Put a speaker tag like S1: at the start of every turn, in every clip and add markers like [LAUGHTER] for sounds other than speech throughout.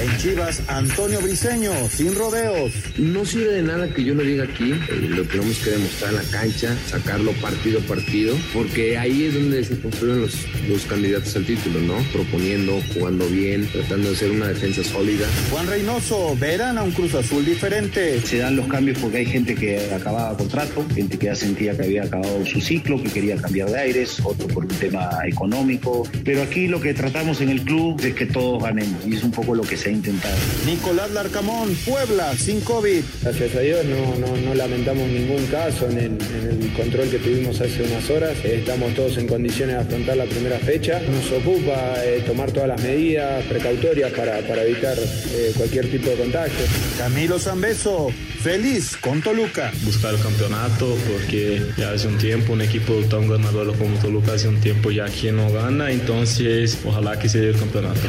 S1: En Chivas, Antonio Briseño, sin rodeos.
S2: No sirve de nada que yo lo diga aquí, eh, lo tenemos que demostrar en la cancha, sacarlo partido a partido, porque ahí es donde se construyen los, los candidatos al título, ¿no? Proponiendo, jugando bien, tratando de ser una defensa sólida.
S1: Juan Reynoso, verán a un Cruz Azul diferente.
S3: Se dan los cambios porque hay gente que acababa contrato, gente que ya sentía que había acabado su ciclo, que quería cambiar de aires, otro por un tema económico. Pero aquí lo que tratamos en el club es que todos ganemos y es un poco lo que se ha intentado.
S1: Nicolás Larcamón, Puebla, sin COVID.
S4: Gracias a Dios no, no, no lamentamos ningún caso en el, en el, control que tuvimos hace unas horas. Estamos todos en condiciones de afrontar la primera fecha. Nos ocupa eh, tomar todas las medidas precautorias para, para evitar eh, cualquier tipo de contagio.
S1: Camilo Zambeso, feliz con Toluca.
S5: Buscar el campeonato porque ya hace un tiempo un equipo tan ganador como Toluca hace un tiempo ya que no gana, entonces ojalá que se dé el campeonato.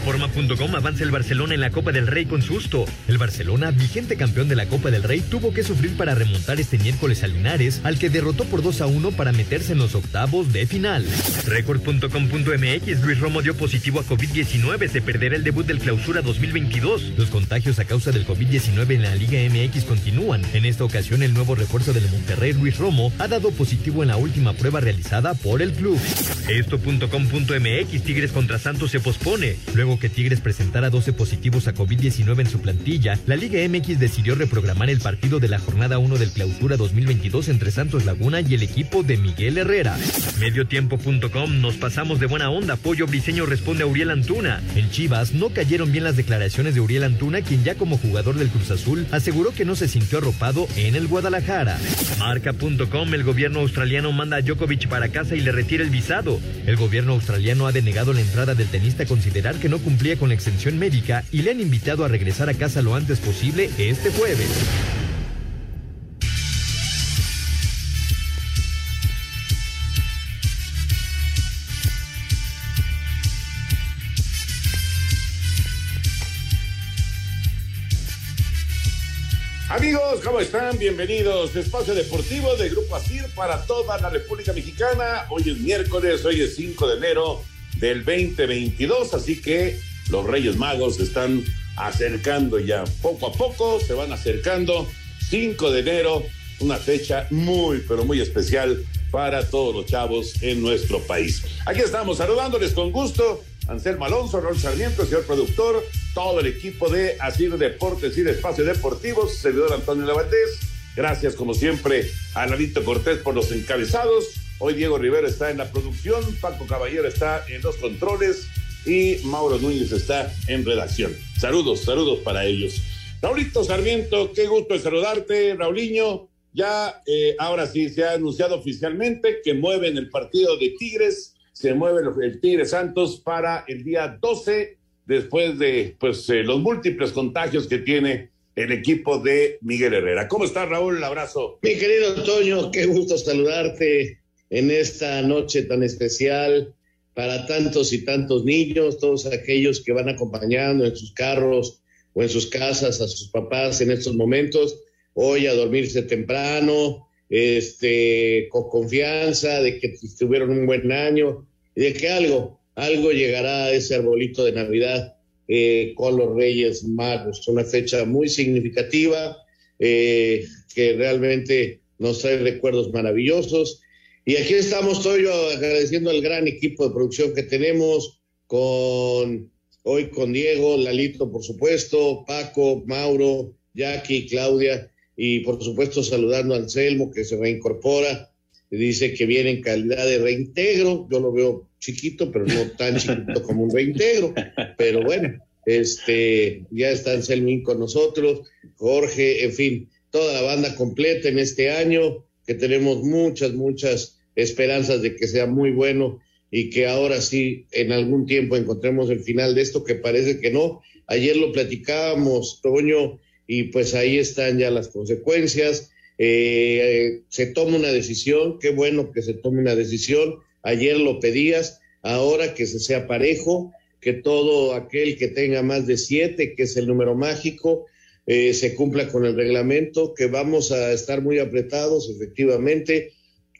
S6: Reforma.com avanza el Barcelona en la Copa del Rey con susto. El Barcelona, vigente campeón de la Copa del Rey, tuvo que sufrir para remontar este miércoles a Linares, al que derrotó por 2 a 1 para meterse en los octavos de final. Record.com.mx Luis Romo dio positivo a COVID-19, se perderá el debut del Clausura 2022. Los contagios a causa del COVID-19 en la Liga MX continúan. En esta ocasión, el nuevo refuerzo del Monterrey, Luis Romo, ha dado positivo en la última prueba realizada por el club. Esto.com.mx Tigres contra Santos se pospone. Luego que Tigres presentara 12 positivos a COVID-19 en su plantilla, la Liga MX decidió reprogramar el partido de la jornada 1 del clausura 2022 entre Santos Laguna y el equipo de Miguel Herrera. Mediotiempo.com nos pasamos de buena onda. Pollo Briseño responde a Uriel Antuna. En Chivas no cayeron bien las declaraciones de Uriel Antuna, quien ya como jugador del Cruz Azul aseguró que no se sintió arropado en el Guadalajara. Marca.com el gobierno australiano manda a Djokovic para casa y le retira el visado. El gobierno australiano ha denegado la entrada del tenista a considerar que no cumplía con la extensión médica y le han invitado a regresar a casa lo antes posible este jueves.
S7: Amigos, ¿cómo están? Bienvenidos Espacio Deportivo de Grupo ASIR para toda la República Mexicana. Hoy es miércoles, hoy es 5 de enero del 2022, así que los Reyes Magos se están acercando ya poco a poco, se van acercando. 5 de enero, una fecha muy, pero muy especial para todos los chavos en nuestro país. Aquí estamos saludándoles con gusto. Anselmo Alonso, Raúl Sarmiento, señor productor, todo el equipo de Asir Deportes y de Espacio Deportivos, servidor Antonio Lavaldés. Gracias, como siempre, a Lalito Cortés por los encabezados. Hoy Diego Rivera está en la producción, Paco Caballero está en los controles y Mauro Núñez está en redacción. Saludos, saludos para ellos. Raulito Sarmiento, qué gusto saludarte, Raulinho. Ya eh, ahora sí se ha anunciado oficialmente que mueven el partido de Tigres, se mueve el Tigre Santos para el día 12, después de pues eh, los múltiples contagios que tiene el equipo de Miguel Herrera. ¿Cómo estás, Raúl? abrazo.
S8: Mi querido Toño, qué gusto saludarte en esta noche tan especial para tantos y tantos niños, todos aquellos que van acompañando en sus carros o en sus casas a sus papás en estos momentos, hoy a dormirse temprano, este, con confianza de que tuvieron un buen año y de que algo, algo llegará a ese arbolito de Navidad eh, con los Reyes Magos. Una fecha muy significativa eh, que realmente nos trae recuerdos maravillosos y aquí estamos, estoy yo agradeciendo al gran equipo de producción que tenemos, con hoy con Diego, Lalito, por supuesto, Paco, Mauro, Jackie, Claudia, y por supuesto saludando a Anselmo, que se reincorpora, dice que viene en calidad de reintegro, yo lo veo chiquito, pero no tan chiquito [LAUGHS] como un reintegro, pero bueno, este, ya está Anselmín con nosotros, Jorge, en fin, toda la banda completa en este año, que tenemos muchas, muchas esperanzas de que sea muy bueno y que ahora sí en algún tiempo encontremos el final de esto que parece que no. Ayer lo platicábamos, Toño, y pues ahí están ya las consecuencias. Eh, se toma una decisión, qué bueno que se tome una decisión. Ayer lo pedías, ahora que se sea parejo, que todo aquel que tenga más de siete, que es el número mágico, eh, se cumpla con el reglamento, que vamos a estar muy apretados, efectivamente,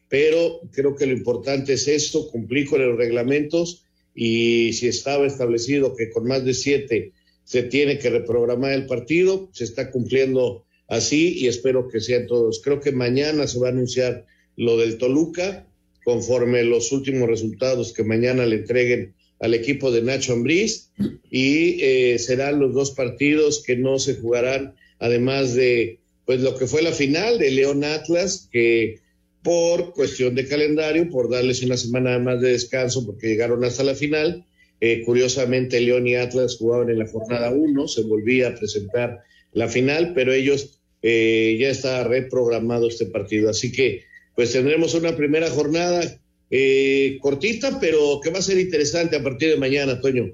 S8: pero creo que lo importante es esto, cumplir con los reglamentos y si estaba establecido que con más de siete se tiene que reprogramar el partido, se está cumpliendo así y espero que sean todos. Creo que mañana se va a anunciar lo del Toluca, conforme los últimos resultados que mañana le entreguen al equipo de Nacho Ambriz y eh, serán los dos partidos que no se jugarán, además de pues lo que fue la final de León Atlas, que por cuestión de calendario, por darles una semana más de descanso, porque llegaron hasta la final. Eh, curiosamente, León y Atlas jugaban en la jornada 1, se volvía a presentar la final, pero ellos eh, ya está reprogramado este partido. Así que, pues tendremos una primera jornada eh, cortita, pero que va a ser interesante a partir de mañana, Toño.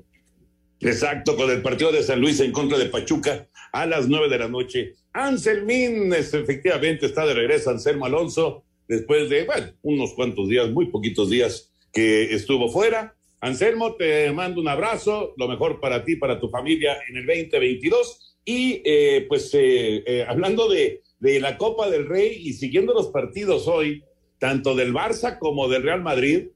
S7: Exacto, con el partido de San Luis en contra de Pachuca a las nueve de la noche. Anselmín efectivamente está de regreso, Anselmo Alonso después de, bueno, unos cuantos días, muy poquitos días que estuvo fuera. Anselmo, te mando un abrazo, lo mejor para ti, para tu familia en el 2022. Y eh, pues eh, eh, hablando de, de la Copa del Rey y siguiendo los partidos hoy, tanto del Barça como del Real Madrid,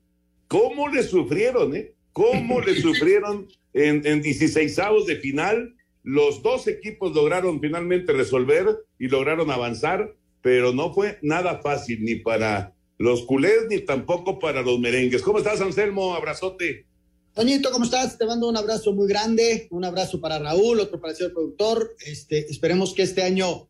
S7: ¿cómo le sufrieron, eh? ¿Cómo le [LAUGHS] sufrieron en, en 16 avos de final? Los dos equipos lograron finalmente resolver y lograron avanzar pero no fue nada fácil ni para los culés ni tampoco para los merengues. ¿Cómo estás, Anselmo? Abrazote.
S9: Toñito, ¿cómo estás? Te mando un abrazo muy grande, un abrazo para Raúl, otro para el señor productor. Este, esperemos que este año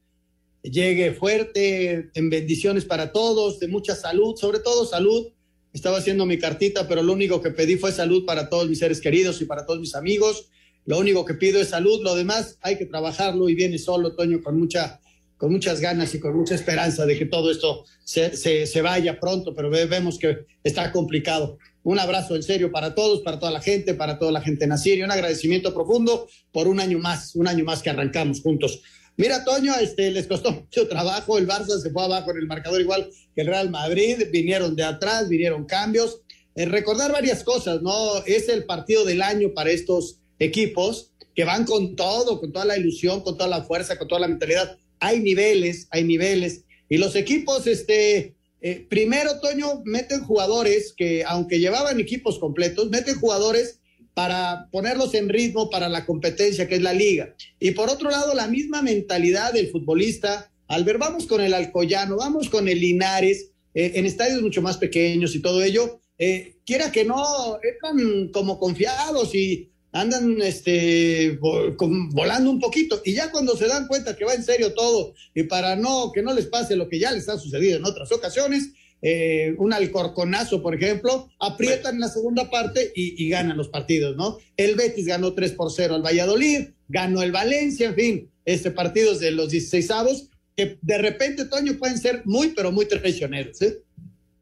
S9: llegue fuerte, en bendiciones para todos, de mucha salud, sobre todo salud. Estaba haciendo mi cartita, pero lo único que pedí fue salud para todos mis seres queridos y para todos mis amigos. Lo único que pido es salud, lo demás hay que trabajarlo y viene solo, Toño, con mucha con muchas ganas y con mucha esperanza de que todo esto se, se, vaya pronto, pero vemos que está complicado. Un abrazo en serio para todos, para toda la gente, para toda la gente en y un agradecimiento profundo por un año más, un año más que arrancamos juntos. Mira, Toño, este, les costó [LAUGHS] mucho trabajo, el Barça se fue abajo en el marcador igual que el Real Madrid, vinieron de atrás, vinieron cambios. Eh, recordar varias cosas, ¿no? Es el partido del año para estos equipos que van con todo, con toda la ilusión, con toda la fuerza, con toda la mentalidad hay niveles, hay niveles. Y los equipos, este, eh, primero, Toño, meten jugadores que, aunque llevaban equipos completos, meten jugadores para ponerlos en ritmo para la competencia que es la liga. Y por otro lado, la misma mentalidad del futbolista. Al ver, vamos con el Alcoyano, vamos con el Linares, eh, en estadios mucho más pequeños y todo ello, eh, quiera que no, están como confiados y andan este, volando un poquito y ya cuando se dan cuenta que va en serio todo y para no que no les pase lo que ya les ha sucedido en otras ocasiones, eh, un alcorconazo, por ejemplo, aprietan en la segunda parte y, ganan los partidos, ¿no? El Betis ganó 3 por 0 al Valladolid, ganó el Valencia, en fin, este partidos de los 16 avos que de repente, Toño, pueden ser muy, pero muy traicioneros, ¿eh?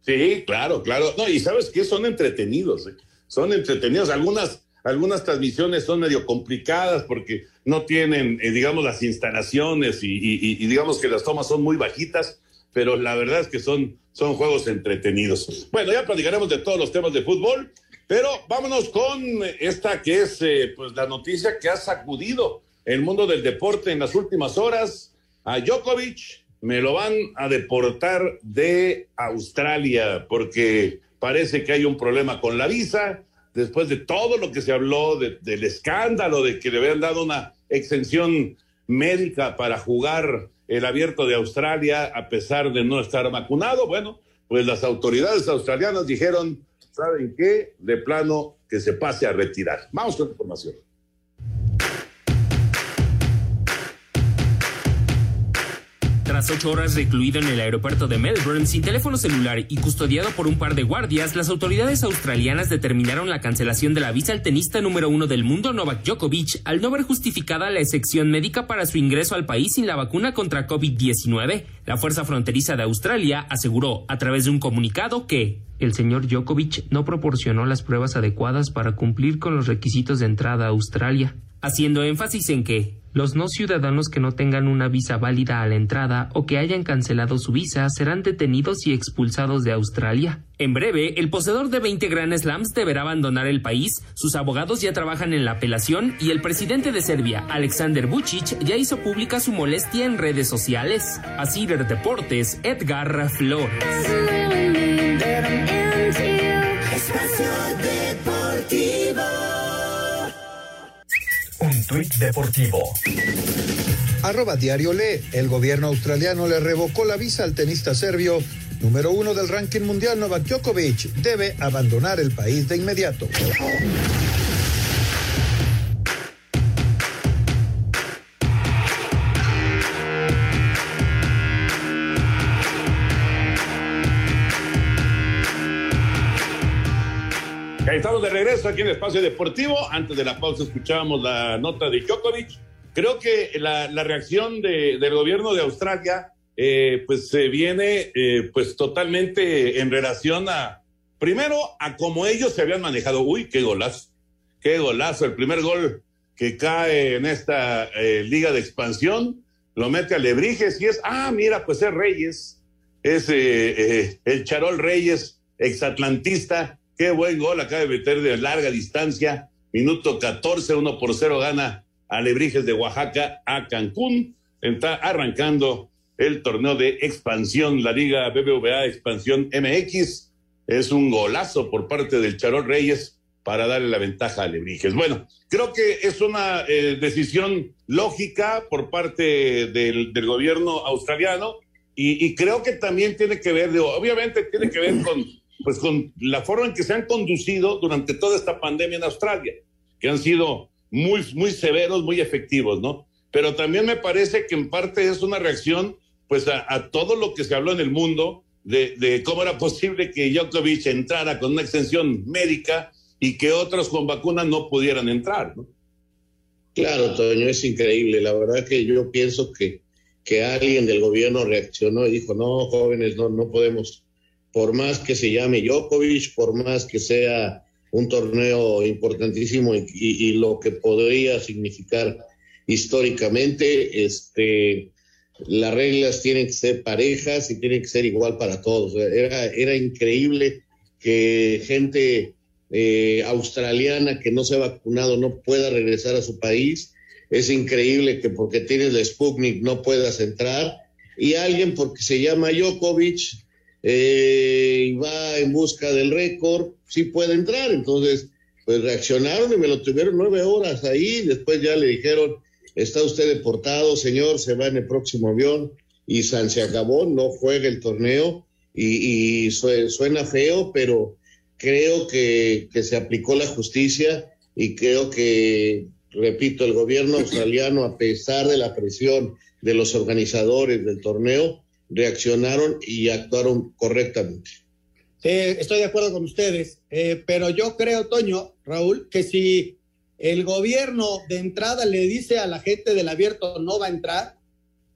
S7: Sí, claro, claro. No, y sabes que son entretenidos, ¿eh? son entretenidos. Algunas algunas transmisiones son medio complicadas porque no tienen, eh, digamos, las instalaciones y, digamos que las tomas son muy bajitas, pero la verdad es que son, son juegos entretenidos. Bueno, ya platicaremos de todos los temas de fútbol, pero vámonos con esta que es eh, pues la noticia que ha sacudido el mundo del deporte en las últimas horas. A Djokovic me lo van a deportar de Australia porque parece que hay un problema con la visa después de todo lo que se habló del escándalo de que le habían dado una exención médica para jugar el abierto de Australia a pesar de no estar vacunado, bueno, pues las autoridades australianas dijeron, ¿saben qué? De plano que se pase a retirar. Vamos con la información.
S10: Tras ocho horas recluido en el aeropuerto de Melbourne sin teléfono celular y custodiado por un par de guardias, las autoridades australianas determinaron la cancelación de la visa al tenista número uno del mundo Novak Djokovic al no ver justificada la excepción médica para su ingreso al país sin la vacuna contra COVID-19. La Fuerza Fronteriza de Australia aseguró a través de un comunicado que el señor Djokovic no proporcionó las pruebas adecuadas para cumplir con los requisitos de entrada a Australia, haciendo énfasis en que los no ciudadanos que no tengan una visa válida a la entrada o que hayan cancelado su visa serán detenidos y expulsados de Australia. En breve, el poseedor de 20 Grand Slams deberá abandonar el país, sus abogados ya trabajan en la apelación y el presidente de Serbia, Alexander Vucic, ya hizo pública su molestia en redes sociales. Así Deportes, Edgar Flores.
S11: Un tuit deportivo.
S1: Arroba Diario Le. El gobierno australiano le revocó la visa al tenista serbio número uno del ranking mundial Novak Djokovic. Debe abandonar el país de inmediato.
S7: Estamos de regreso aquí en Espacio Deportivo. Antes de la pausa escuchábamos la nota de Djokovic. Creo que la, reacción del gobierno de Australia eh, pues se viene eh, pues totalmente en relación a, primero, a cómo ellos se habían manejado. Uy, qué golazo, qué golazo. El primer gol que cae en esta eh, liga de expansión lo mete a Lebrijes y es, ah, mira, pues es Reyes, es el Charol Reyes, exatlantista Qué buen gol acaba de meter de larga distancia. Minuto 14, 1 por 0 gana Alebrijes de Oaxaca a Cancún. Está arrancando el torneo de expansión, la Liga BBVA Expansión MX. Es un golazo por parte del Charol Reyes para darle la ventaja a Alebrijes. Bueno, creo que es una eh, decisión lógica por parte del, gobierno australiano y, y, creo que también tiene que ver, obviamente tiene que ver con pues con la forma en que se han conducido durante toda esta pandemia en Australia, que han sido muy, muy severos, muy efectivos, ¿no? Pero también me parece que en parte es una reacción, pues, a, todo lo que se habló en el mundo de, cómo era posible que Djokovic entrara con una extensión médica y que otros con vacunas no pudieran entrar, ¿no?
S8: Claro, Toño, es increíble. La verdad que yo pienso que, que alguien del gobierno reaccionó y dijo, no, jóvenes, no, no podemos por más que se llame Djokovic, por más que sea un torneo importantísimo y, lo que podría significar históricamente, este, las reglas tienen que ser parejas y tienen que ser igual para todos. Era, era increíble que gente eh, australiana que no se ha vacunado no pueda regresar a su país. Es increíble que porque tienes la Sputnik no puedas entrar. Y alguien porque se llama Djokovic eh, y va en busca del récord, sí puede entrar. Entonces, pues reaccionaron y me lo tuvieron nueve horas ahí. Después ya le dijeron, está usted deportado, señor, se va en el próximo avión. Y San se acabó, no juega el torneo. Y, suena feo, pero creo que, se aplicó la justicia y creo que, repito, el gobierno australiano, a pesar de la presión de los organizadores del torneo, reaccionaron y actuaron correctamente.
S9: estoy de acuerdo con ustedes, eh, pero yo creo, Toño, Raúl, que si el gobierno de entrada le dice a la gente del abierto no va a entrar,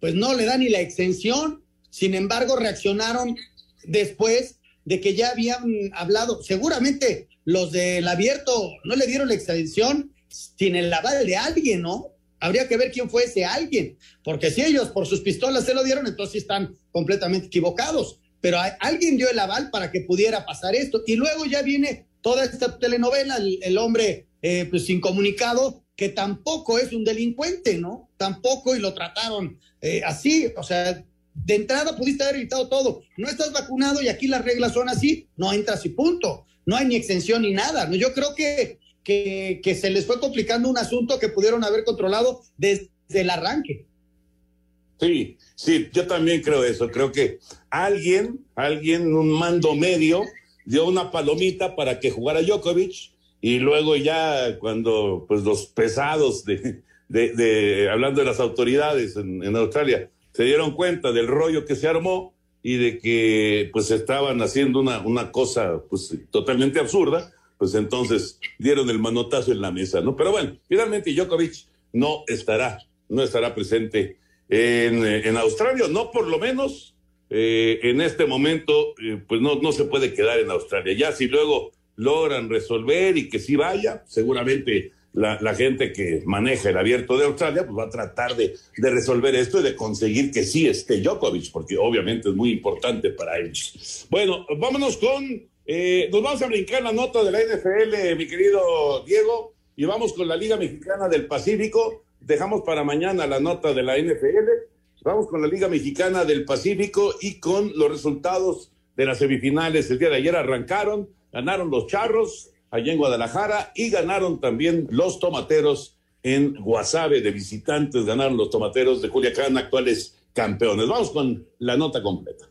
S9: pues no le da ni la extensión. Sin embargo, reaccionaron después de que ya habían hablado. Seguramente los del abierto no le dieron la extensión sin el aval de alguien, ¿no? Habría que ver quién fue ese alguien, porque si ellos por sus pistolas se lo dieron, entonces están completamente equivocados. Pero alguien dio el aval para que pudiera pasar esto. Y luego ya viene toda esta telenovela, el, hombre eh, pues sin comunicado, que tampoco es un delincuente, ¿no? Tampoco y lo trataron eh, así. O sea, de entrada pudiste haber evitado todo. No estás vacunado y aquí las reglas son así, no entras y punto. No hay ni extensión ni nada. Yo creo que que, se les fue complicando un asunto que pudieron haber controlado desde el arranque.
S7: Sí, sí, yo también creo eso. Creo que alguien, alguien, un mando medio, dio una palomita para que jugara Djokovic y luego ya cuando pues los pesados de, hablando de las autoridades en, Australia se dieron cuenta del rollo que se armó y de que pues estaban haciendo una, una cosa pues totalmente absurda, pues entonces dieron el manotazo en la mesa, ¿no? Pero bueno, finalmente Djokovic no estará, no estará presente en, en Australia, no por lo menos eh, en este momento, eh, pues no, no se puede quedar en Australia. Ya si luego logran resolver y que sí vaya, seguramente la, gente que maneja el abierto de Australia, pues va a tratar de, resolver esto y de conseguir que sí esté Djokovic, porque obviamente es muy importante para ellos. Bueno, vámonos con, eh, nos vamos a brincar la nota de la NFL, mi querido Diego, y vamos con la Liga Mexicana del Pacífico. Dejamos para mañana la nota de la NFL. Vamos con la Liga Mexicana del Pacífico y con los resultados de las semifinales. El día de ayer arrancaron, ganaron los Charros, allá en Guadalajara y ganaron también los tomateros en Guasave de visitantes, ganaron los tomateros de Culiacán, actuales campeones. Vamos con la nota completa.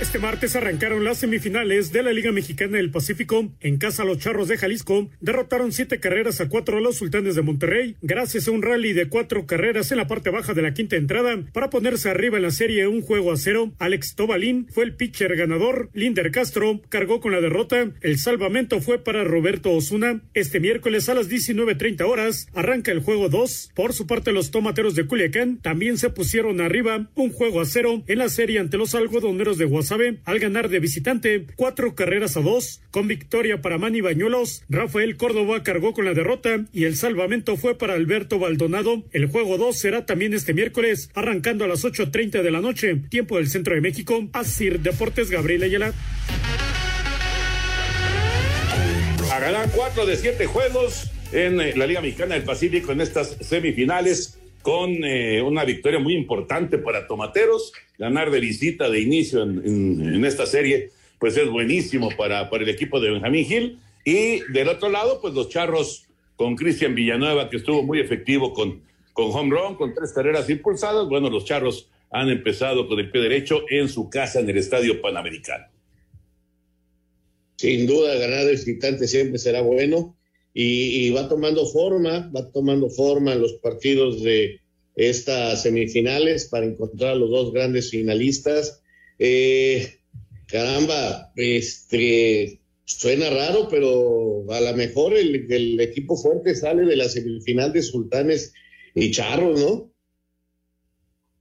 S12: Este martes arrancaron las semifinales de la Liga Mexicana del Pacífico. En casa, los Charros de Jalisco derrotaron siete carreras a cuatro a los Sultanes de Monterrey, gracias a un rally de cuatro carreras en la parte baja de la quinta entrada para ponerse arriba en la serie un juego a cero. Alex Tobalín fue el pitcher ganador. Linder Castro cargó con la derrota. El salvamento fue para Roberto Osuna. Este miércoles a las 19.30 horas arranca el juego 2. Por su parte, los tomateros de Culiacán también se pusieron arriba un juego a cero en la serie ante los algodoneros de Guasave sabe, al ganar de visitante cuatro carreras a dos, con victoria para Manny Bañuelos, Rafael Córdoba cargó con la derrota y el salvamento fue para Alberto Baldonado. El juego 2 será también este miércoles, arrancando a las 8.30 de la noche, tiempo del centro de México. Asir Deportes Gabriel Ayala.
S7: A ganar cuatro de siete juegos en eh, la Liga Mexicana del Pacífico en estas semifinales con eh, una victoria muy importante para Tomateros. Ganar de visita de inicio en, esta serie, pues es buenísimo para, para el equipo de Benjamín Gil. Y del otro lado, pues los charros con Cristian Villanueva, que estuvo muy efectivo con, con home run, con tres carreras impulsadas. Bueno, los charros han empezado con el pie derecho en su casa en el Estadio Panamericano.
S8: Sin duda, ganar de visitante siempre será bueno y, va tomando forma, va tomando forma en los partidos de estas semifinales para encontrar a los dos grandes finalistas. Eh, caramba, este, suena raro, pero a lo mejor el, equipo fuerte sale de la semifinal de Sultanes y Charros, ¿no?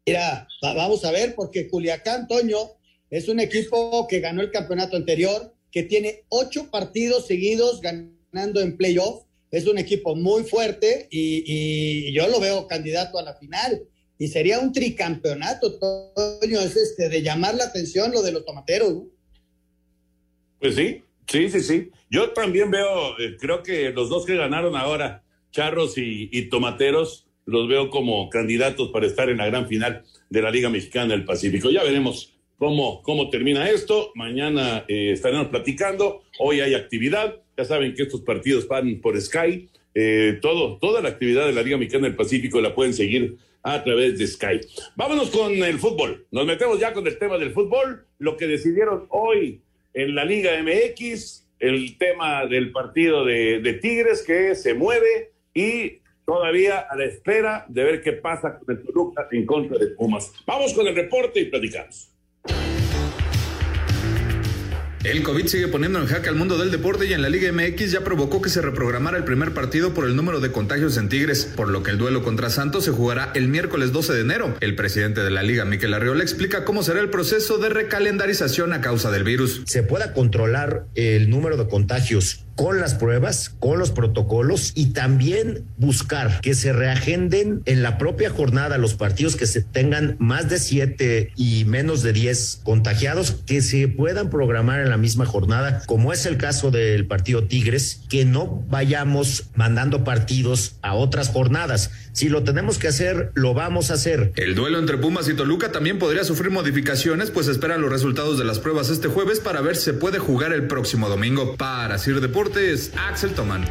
S9: Mira, vamos a ver, porque Culiacán, Toño, es un equipo que ganó el campeonato anterior, que tiene ocho partidos seguidos ganando en playoff. Es un equipo muy fuerte y, yo lo veo candidato a la final. Y sería un tricampeonato, Toño, es este, de llamar la atención lo de los tomateros.
S7: Pues sí, sí, sí, sí. Yo también veo, eh, creo que los dos que ganaron ahora, Charros y, Tomateros, los veo como candidatos para estar en la gran final de la Liga Mexicana del Pacífico. Ya veremos cómo, cómo termina esto. Mañana eh, estaremos platicando. Hoy hay actividad. Ya saben que estos partidos van por Sky. Eh, todo, toda la actividad de la Liga Mexicana del Pacífico la pueden seguir a través de Sky. Vámonos con el fútbol. Nos metemos ya con el tema del fútbol. Lo que decidieron hoy en la Liga MX, el tema del partido de, de Tigres que se mueve y todavía a la espera de ver qué pasa con el Toluca en contra de Pumas. Vamos con el reporte y platicamos.
S13: El COVID sigue poniendo en jaque al mundo del deporte y en la Liga MX ya provocó que se reprogramara el primer partido por el número de contagios en Tigres, por lo que el duelo contra Santos se jugará el miércoles 12 de enero. El presidente de la Liga, Miquel Arriola, explica cómo será el proceso de recalendarización a causa del virus.
S14: Se pueda controlar el número de contagios con las pruebas, con los protocolos y también buscar que se reagenden en la propia jornada los partidos que se tengan más de siete y menos de diez contagiados, que se puedan programar en la misma jornada, como es el caso del partido Tigres, que no vayamos mandando partidos a otras jornadas. Si lo tenemos que hacer, lo vamos a hacer.
S13: El duelo entre Pumas y Toluca también podría sufrir modificaciones, pues esperan los resultados de las pruebas este jueves para ver si se puede jugar el próximo domingo. Para Sir Deportes, Axel Toman.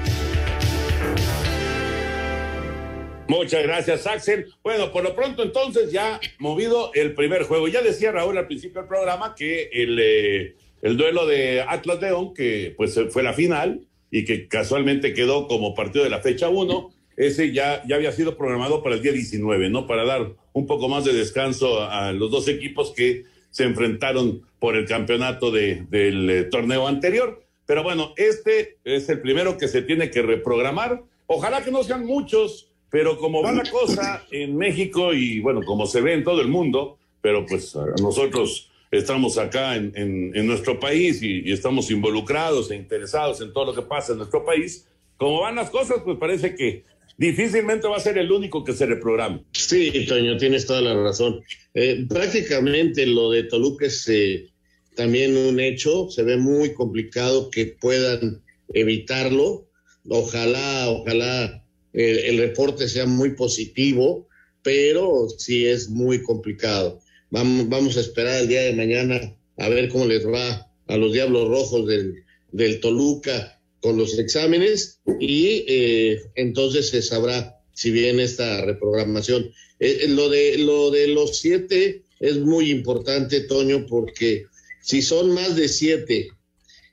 S7: Muchas gracias, Axel. Bueno, por lo pronto entonces ya movido el primer juego. Ya decía Raúl al principio del programa que el, eh, el duelo de Atlas León, que pues fue la final y que casualmente quedó como partido de la fecha 1, ese ya, ya había sido programado para el día 19, ¿no? Para dar un poco más de descanso a, los dos equipos que se enfrentaron por el campeonato de, del eh, torneo anterior. Pero bueno, este es el primero que se tiene que reprogramar. Ojalá que no sean muchos, pero como va la cosa en México y bueno, como se ve en todo el mundo, pero pues nosotros estamos acá en, en, nuestro país y, estamos involucrados e interesados en todo lo que pasa en nuestro país, como van las cosas, pues parece que difícilmente va a ser el único que se reprograme.
S8: Sí, Toño, tienes toda la razón. Eh, prácticamente lo de Toluca es eh, también un hecho, se ve muy complicado que puedan evitarlo. Ojalá, ojalá el, reporte sea muy positivo, pero sí es muy complicado. Vamos, vamos a esperar el día de mañana a ver cómo les va a los Diablos Rojos del, del Toluca con los exámenes y eh, entonces se sabrá si viene esta reprogramación. Eh, eh, lo, de, lo de los siete es muy importante, Toño, porque si son más de siete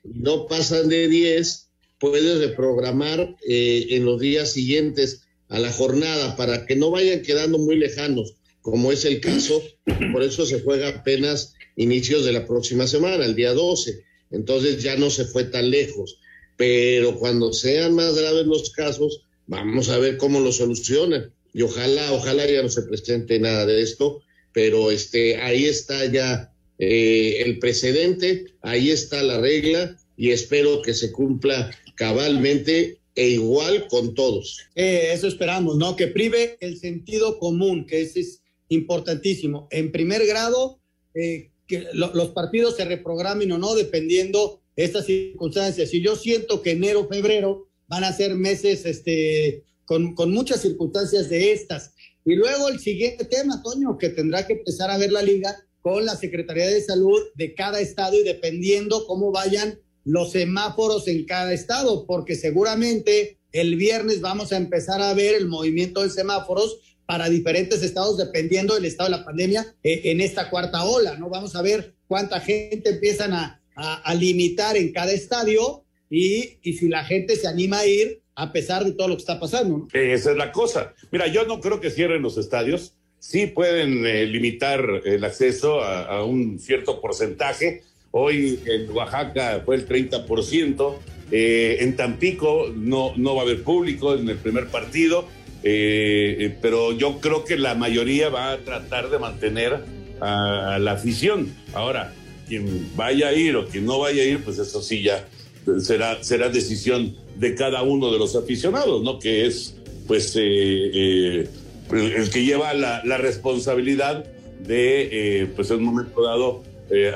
S8: y no pasan de diez, puedes reprogramar en los días siguientes a la jornada para que no vayan quedando muy lejanos, como es el caso. Por eso se juega apenas inicios de la próxima semana, el día 12. Entonces ya no se fue tan lejos pero cuando sean más graves los casos, vamos a ver cómo lo solucionan. Y ojalá, ojalá ya no se presente nada de esto, pero este, ahí está ya eh, el precedente, ahí está la regla y espero que se cumpla cabalmente e igual con todos.
S9: Eh, eso esperamos, ¿no? Que prive el sentido común, que ese es importantísimo. En primer grado, eh, que los partidos se reprogramen o no, dependiendo estas circunstancias. Y yo siento que enero, febrero van a ser meses este, con, con muchas circunstancias de estas. Y luego el siguiente tema, Toño, que tendrá que empezar a ver la liga con la Secretaría de Salud de cada estado y dependiendo cómo vayan los semáforos en cada estado, porque seguramente el viernes vamos a empezar a ver el movimiento de semáforos para diferentes estados dependiendo del estado de la pandemia eh, en esta cuarta ola, ¿no? Vamos a ver cuánta gente empiezan a, a, limitar en cada estadio y, y, si la gente se anima a ir a pesar de todo lo que está pasando.
S7: Esa es la cosa. Mira, yo no creo que cierren los estadios. Sí pueden eh, limitar el acceso a, un cierto porcentaje. Hoy en Oaxaca fue el 30%. Eh, en Tampico no, no va a haber público en el primer partido. Eh, pero yo creo que la mayoría va a tratar de mantener a la afición. Ahora, quien vaya a ir o quien no vaya a ir, pues eso sí ya será, será decisión de cada uno de los aficionados, ¿no? Que es, pues, eh, eh, el que lleva la, responsabilidad de, eh, pues, en un momento dado,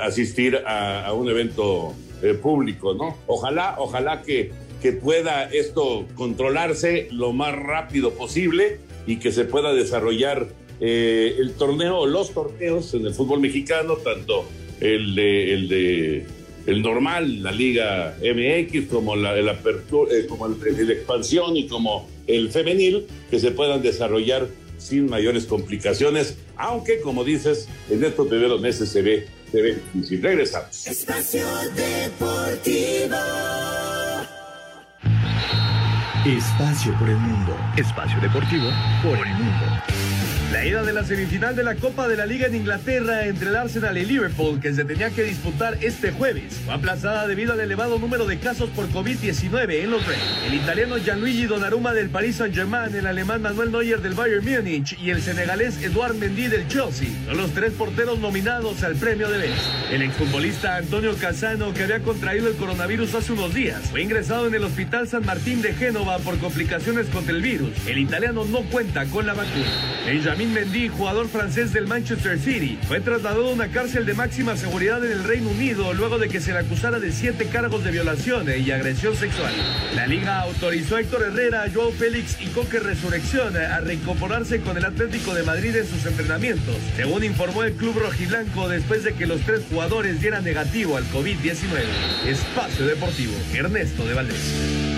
S7: asistir a, un evento público, ¿no? Ojalá, ojalá que, que pueda esto controlarse lo más rápido posible y que se pueda desarrollar el torneo, los torneos en el fútbol mexicano, tanto el de, el de el normal, la Liga MX, como la, el apertura, eh, como el, expansión y como el femenil, que se puedan desarrollar sin mayores complicaciones, aunque como dices, en estos primeros meses se ve, se ve difícil. Regresamos.
S11: Espacio Deportivo.
S6: Espacio por el mundo. Espacio Deportivo por el mundo.
S15: La ida de la semifinal de la Copa de la Liga en Inglaterra entre el Arsenal y Liverpool, que se tenía que disputar este jueves, fue aplazada debido al elevado número de casos por COVID-19 en los Reds. El italiano Gianluigi Donnarumma del Paris Saint-Germain, el alemán Manuel Neuer del Bayern Múnich y el senegalés Edouard Mendy del Chelsea son los tres porteros nominados al premio de Best. El exfutbolista Antonio Casano, que había contraído el coronavirus hace unos días, fue ingresado en el Hospital San Martín de Génova por complicaciones contra el virus. El italiano no cuenta con la vacuna. Benjamin Mendy, jugador francés del Manchester City, fue trasladado a una cárcel de máxima seguridad en el Reino Unido luego de que se le acusara de siete cargos de violación y agresión sexual. La liga autorizó a Héctor Herrera, Joao Félix y Coque Resurrección a reincorporarse con el Atlético de Madrid en sus entrenamientos, según informó el club rojiblanco después de que los tres jugadores dieran negativo al COVID-19. Espacio Deportivo, Ernesto de Valdés.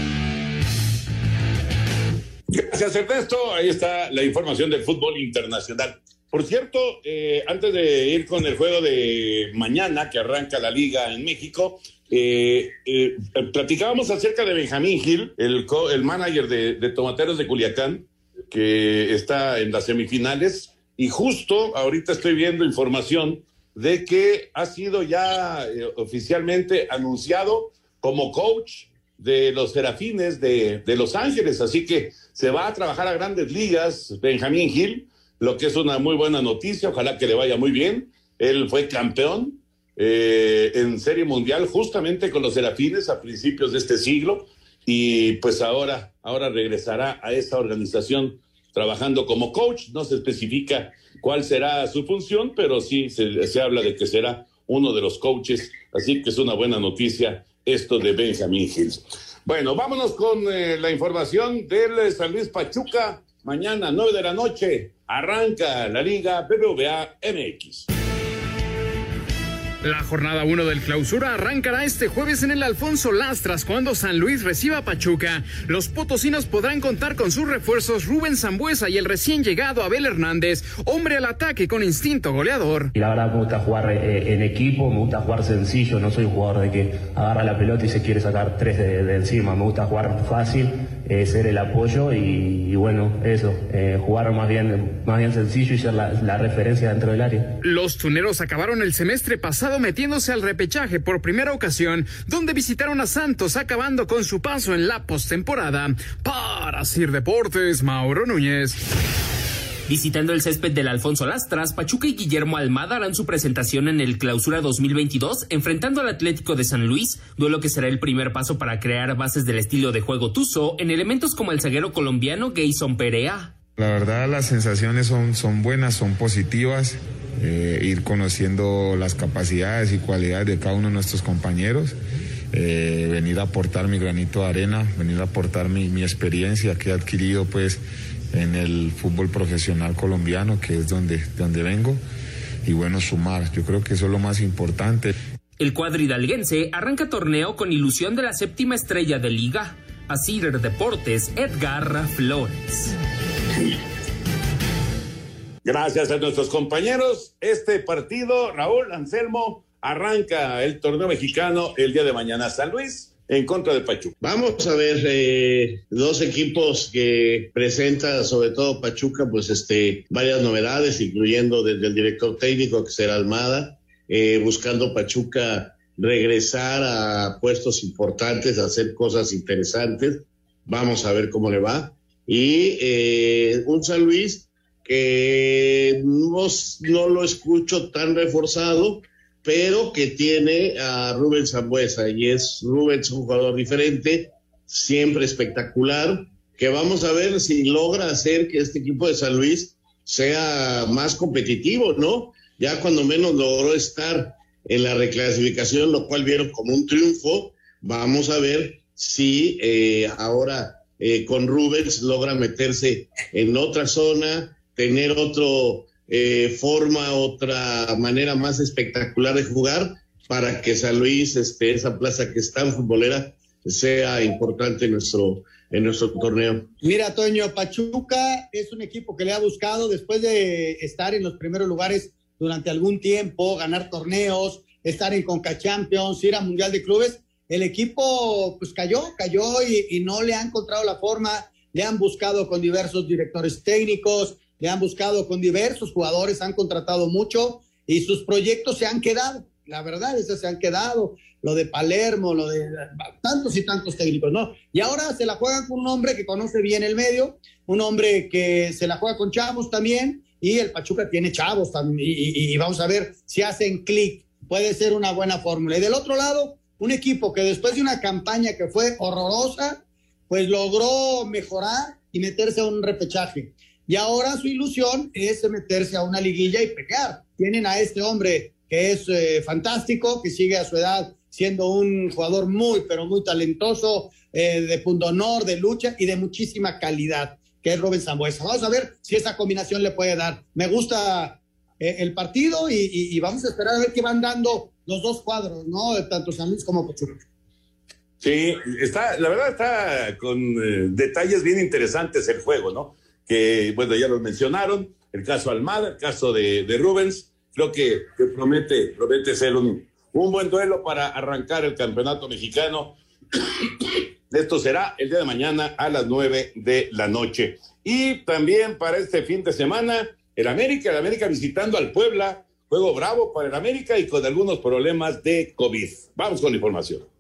S7: Gracias, Ernesto. Ahí está la información del fútbol internacional. Por cierto, eh, antes de ir con el juego de mañana que arranca la liga en México, Eh, eh, platicábamos acerca de Benjamín Gil, el, el manager de, de, Tomateros de Culiacán, que está en las semifinales, y justo ahorita estoy viendo información de que ha sido ya oficialmente anunciado como coach de los Serafines de, de, Los Ángeles, así que se va a trabajar a grandes ligas Benjamín Gil, lo que es una muy buena noticia, ojalá que le vaya muy bien. Él fue campeón eh, en Serie Mundial justamente con los Serafines a principios de este siglo y pues ahora, ahora regresará a esa organización trabajando como coach. No se especifica cuál será su función, pero sí se, se habla de que será uno de los coaches, así que es una buena noticia esto de Benjamín Hills. Bueno, vámonos con eh, la información del San Luis Pachuca. Mañana, nueve de la noche, arranca la Liga BBVA MX.
S16: La jornada 1 del clausura arrancará este jueves en el Alfonso Lastras cuando San Luis reciba a Pachuca. Los potosinos podrán contar con sus refuerzos Rubén Zambuesa y el recién llegado Abel Hernández, hombre al ataque con instinto goleador.
S17: Y la verdad me gusta jugar eh, en equipo, me gusta jugar sencillo, no soy un jugador de que agarra la pelota y se quiere sacar tres de, encima, me gusta jugar fácil, eh, ser el apoyo y, bueno, eso, eh, jugar más bien, más bien sencillo y ser la, la referencia dentro del área.
S16: Los tuneros acabaron el semestre pasado metiéndose al repechaje por primera ocasión, donde visitaron a Santos acabando con su paso en la postemporada. Para Sir Deportes, Mauro Núñez.
S10: Visitando el césped del Alfonso Lastras, Pachuca y Guillermo Almada harán su presentación en el Clausura 2022, enfrentando al Atlético de San Luis, duelo que será el primer paso para crear bases del estilo de juego Tuzo en elementos como el zaguero colombiano Gayson Perea.
S18: La verdad las sensaciones son, buenas, son positivas. Eh, ir conociendo las capacidades y cualidades de cada uno de nuestros compañeros, eh, venir a aportar mi granito de arena, venir a aportar mi, experiencia que he adquirido pues en el fútbol profesional colombiano, que es donde, donde vengo, y bueno, sumar, yo creo que eso es lo más importante.
S10: El cuadridalguense arranca torneo con ilusión de la séptima estrella de liga. Así Deportes, Edgar Flores.
S7: Gracias a nuestros compañeros. Este partido, Raúl Anselmo, arranca el torneo mexicano el día de mañana. San Luis en contra de Pachuca.
S8: Vamos a ver eh, dos equipos que presenta sobre todo Pachuca, pues este varias novedades, incluyendo desde el director técnico que será Almada, eh, buscando Pachuca regresar a puestos importantes, hacer cosas interesantes. Vamos a ver cómo le va. Y eh, un San Luis que no, no lo escucho tan reforzado, pero que tiene a Rubén Zambuesa y es Rubén un jugador diferente, siempre espectacular, que vamos a ver si logra hacer que este equipo de San Luis sea más competitivo, ¿no? Ya cuando menos logró estar en la reclasificación, lo cual vieron como un triunfo, vamos a ver si eh, ahora eh, con Rubens logra meterse en otra zona, tener otro eh, forma, otra manera más espectacular de jugar para que San Luis, este, esa plaza que es tan futbolera, sea importante en nuestro, en nuestro torneo.
S9: Mira, Toño, Pachuca es un equipo que le ha buscado después de estar en los primeros lugares durante algún tiempo, ganar torneos, estar en Conca Champions, ir a Mundial de Clubes. El equipo pues cayó, cayó y, y no le ha encontrado la forma, le han buscado con diversos directores técnicos, le han buscado con diversos jugadores, han contratado mucho y sus proyectos se han quedado. La verdad, esos se han quedado. Lo de Palermo, lo de tantos y tantos técnicos, ¿no? Y ahora se la juegan con un hombre que conoce bien el medio, un hombre que se la juega con chavos también, y el Pachuca tiene chavos también, y, y vamos a ver si hacen clic. Puede ser una buena fórmula. Y del otro lado, un equipo que después de una campaña que fue horrorosa, pues logró mejorar y meterse a un repechaje. Y ahora su ilusión es meterse a una liguilla y pelear. Tienen a este hombre que es eh, fantástico, que sigue a su edad siendo un jugador muy, pero muy talentoso, eh, de punto honor, de lucha y de muchísima calidad, que es Robin Zambuesa. Vamos a ver si esa combinación le puede dar. Me gusta eh, el partido y, vamos a esperar a ver qué van dando los dos cuadros, ¿no? Tanto San Luis como Pachuca.
S7: Sí, está, la verdad está con detalles bien interesantes el juego, ¿no? Que, bueno, ya lo mencionaron, el caso Almada, el caso de, Rubens, creo que, que, promete, promete ser un, un buen duelo para arrancar el campeonato mexicano. [CLEARS THROAT] Esto será el día de mañana a las nueve de la noche. Y también para este fin de semana, el América, el América visitando al Puebla, juego bravo para el América y con algunos problemas de COVID. Vamos con la información.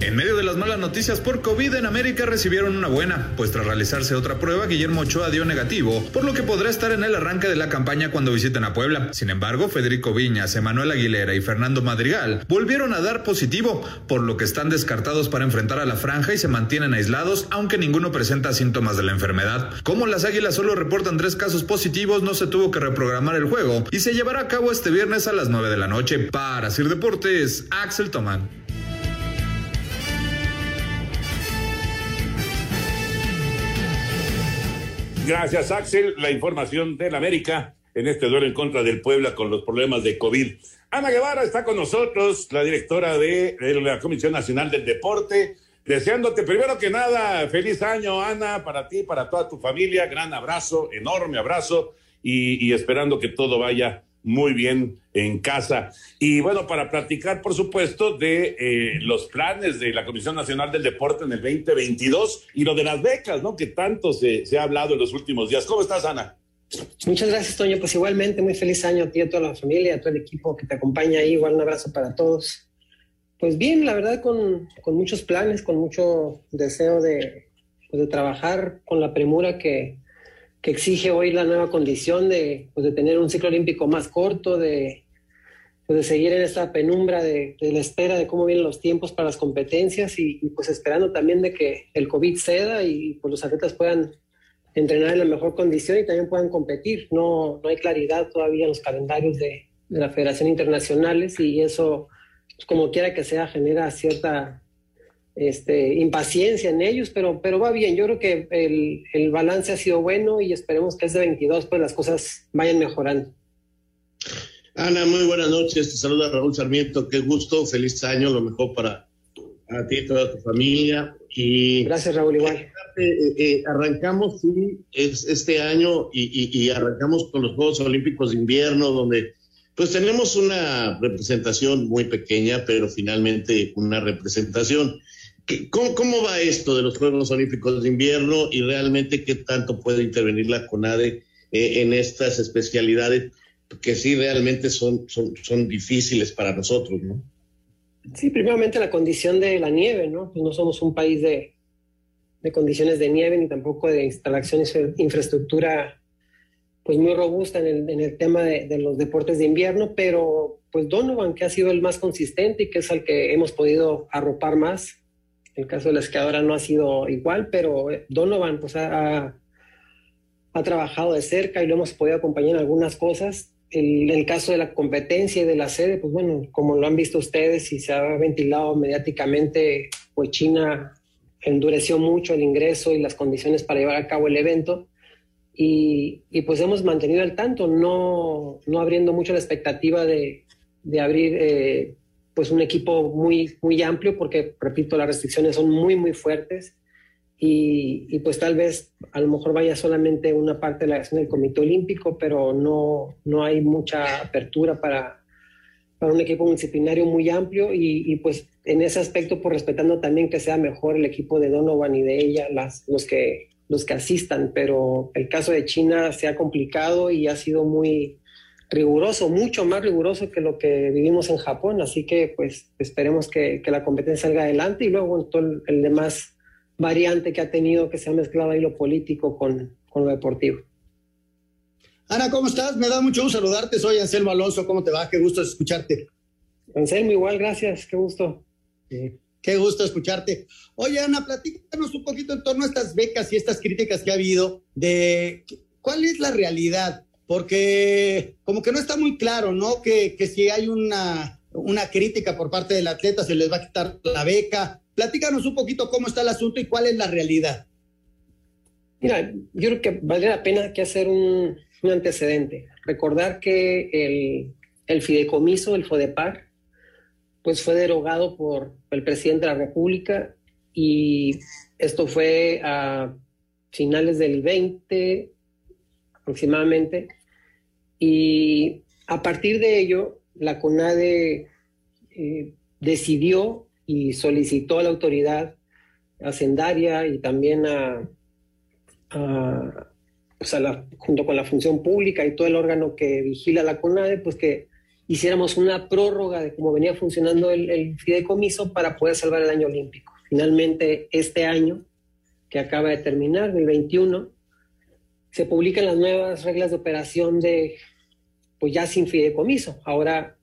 S13: En medio de las malas noticias por COVID en América recibieron una buena, pues tras realizarse otra prueba, Guillermo Ochoa dio negativo, por lo que podrá estar en el arranque de la campaña cuando visiten a Puebla. Sin embargo, Federico Viñas, Emanuel Aguilera y Fernando Madrigal volvieron a dar positivo, por lo que están descartados para enfrentar a la franja y se mantienen aislados, aunque ninguno presenta síntomas de la enfermedad. Como las Águilas solo reportan tres casos positivos, no se tuvo que reprogramar el juego y se llevará a cabo este viernes a las 9 de la noche. Para Sir Deportes, Axel Tomán.
S7: Gracias, Axel. La información del América en este duelo en contra del Puebla con los problemas de COVID. Ana Guevara está con nosotros, la directora de, la Comisión Nacional del Deporte. Deseándote primero que nada, feliz año, Ana, para ti, para toda tu familia. Gran abrazo, enorme abrazo y, y esperando que todo vaya muy bien en casa. Y bueno, para platicar, por supuesto, de eh, los planes de la Comisión Nacional del Deporte en el 2022 y lo de las becas, ¿no? Que tanto se, se ha hablado en los últimos días. ¿Cómo estás, Ana?
S19: Muchas gracias, Toño. Pues igualmente, muy feliz año a ti, a toda la familia, a todo el equipo que te acompaña ahí. Igual un abrazo para todos. Pues bien, la verdad, con, con muchos planes, con mucho deseo de, pues, de trabajar con la premura que, que exige hoy la nueva condición de, pues, de tener un ciclo olímpico más corto, de, pues, de seguir en esta penumbra de, la espera de cómo vienen los tiempos para las competencias y, pues esperando también de que el COVID ceda y pues los atletas puedan entrenar en la mejor condición y también puedan competir. No, no hay claridad todavía en los calendarios de, de la Federación Internacionales y eso, pues, como quiera que sea, genera cierta este, impaciencia en ellos, pero, pero va bien. Yo creo que el, el balance ha sido bueno y esperemos que este 22 pues las cosas vayan mejorando.
S8: Ana, muy buenas noches. Te saluda Raúl Sarmiento. Qué gusto, feliz año, lo mejor para, ti y toda tu familia. Y
S19: Gracias, Raúl, igual.
S8: Eh, eh, eh, arrancamos sí, es, este año y, y, arrancamos con los Juegos Olímpicos de Invierno, donde pues tenemos una representación muy pequeña, pero finalmente una representación. ¿Cómo, va esto de los Juegos Olímpicos de Invierno y realmente qué tanto puede intervenir la CONADE eh, en estas especialidades que sí realmente son, son, difíciles para nosotros, ¿no?
S19: Sí, primeramente la condición de la nieve, ¿no? Pues no somos un país de, condiciones de nieve ni tampoco de instalaciones de infraestructura pues muy robusta en el, tema de, de, los deportes de invierno, pero pues Donovan, que ha sido el más consistente y que es el que hemos podido arropar más, el caso de la esquiadora no ha sido igual, pero eh, Donovan pues, ha, ha, trabajado de cerca y lo hemos podido acompañar en algunas cosas. En el, caso de la competencia y de la sede, pues bueno, como lo han visto ustedes y se ha ventilado mediáticamente, pues China endureció mucho el ingreso y las condiciones para llevar a cabo el evento. Y, y pues hemos mantenido al tanto, no, no abriendo mucho la expectativa de, de abrir eh, pues un equipo muy, muy amplio porque, repito, las restricciones son muy, muy fuertes. Y, y, pues tal vez a lo mejor vaya solamente una parte de la del Comité Olímpico, pero no, no hay mucha apertura para, para un equipo disciplinario muy amplio. Y, y, pues en ese aspecto, pues, respetando también que sea mejor el equipo de Donovan y de ella, las, los, que, los que asistan, pero el caso de China se ha complicado y ha sido muy, riguroso, mucho más riguroso que lo que vivimos en Japón, así que pues esperemos que, que la competencia salga adelante y luego todo el, demás variante que ha tenido que se ha mezclado ahí lo político con, con lo deportivo.
S9: Ana, ¿cómo estás? Me da mucho gusto saludarte. Soy Anselmo Alonso. ¿Cómo te va? Qué gusto escucharte.
S19: Anselmo, igual, gracias. Qué gusto.
S9: qué gusto escucharte. Oye, Ana, platícanos un poquito en torno a estas becas y estas críticas que ha habido de cuál es la realidad porque como que no está muy claro, ¿no? Que, si hay una, una crítica por parte del atleta se les va a quitar la beca. Platícanos un poquito cómo está el asunto y cuál es la realidad.
S19: Mira, yo creo que vale la pena que hacer un, antecedente. Recordar que el, el, fideicomiso, el FODEPAR, pues fue derogado por el presidente de la República y esto fue a finales del 20 aproximadamente. Y a partir de ello, la CONADE eh, decidió y solicitó a la autoridad hacendaria y también a, junto con la función pública y todo el órgano que vigila la CONADE, pues que hiciéramos una prórroga de cómo venía funcionando el, el fideicomiso para poder salvar el año olímpico. Finalmente, este año, que acaba de terminar, el 21, se publican las nuevas reglas de operación de, pues ya sin fideicomiso. Ahora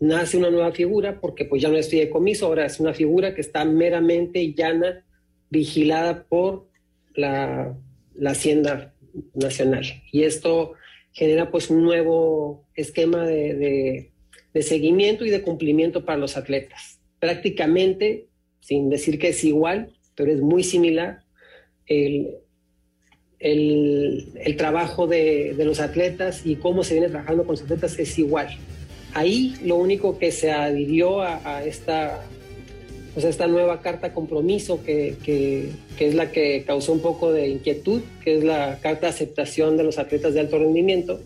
S19: nace una nueva figura porque pues ya no es fideicomiso, ahora es una figura que está meramente llana, vigilada por la, Hacienda Nacional. Y esto genera pues un nuevo esquema de, de seguimiento y de cumplimiento para los atletas. Prácticamente, sin decir que es igual, pero es muy similar, el, el, trabajo de, los atletas y cómo se viene trabajando con los atletas es igual. Ahí lo único que se adhirió a, esta, pues esta nueva carta compromiso que, que, es la que causó un poco de inquietud, que es la carta de aceptación de los atletas de alto rendimiento,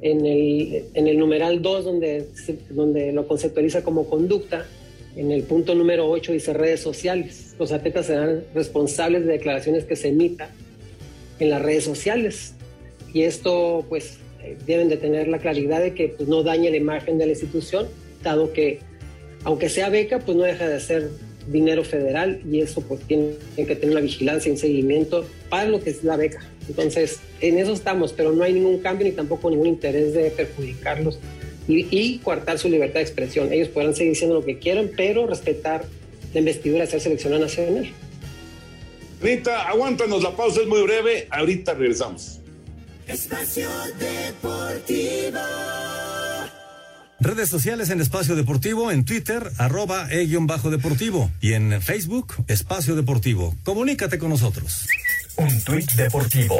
S19: en el, en el numeral 2, donde, donde lo conceptualiza como conducta, en el punto número 8 dice redes sociales. Los atletas serán responsables de declaraciones que se emitan en las redes sociales. Y esto, pues, eh, deben de tener la claridad de que pues, no dañe la imagen de la institución, dado que, aunque sea beca, pues no deja de ser dinero federal y eso pues tiene, que tener una vigilancia y un seguimiento para lo que es la beca. Entonces, en eso estamos, pero no hay ningún cambio ni tampoco ningún interés de perjudicarlos y, y coartar su libertad de expresión. Ellos podrán seguir diciendo lo que quieran, pero respetar la investidura de ser seleccionado nacional.
S7: Anita, aguántanos, la pausa es muy breve. Ahorita regresamos.
S11: Espacio Deportivo.
S20: Redes sociales en Espacio Deportivo, en Twitter, arroba e-deportivo y en Facebook, Espacio Deportivo. Comunícate con nosotros.
S21: Un tuit deportivo.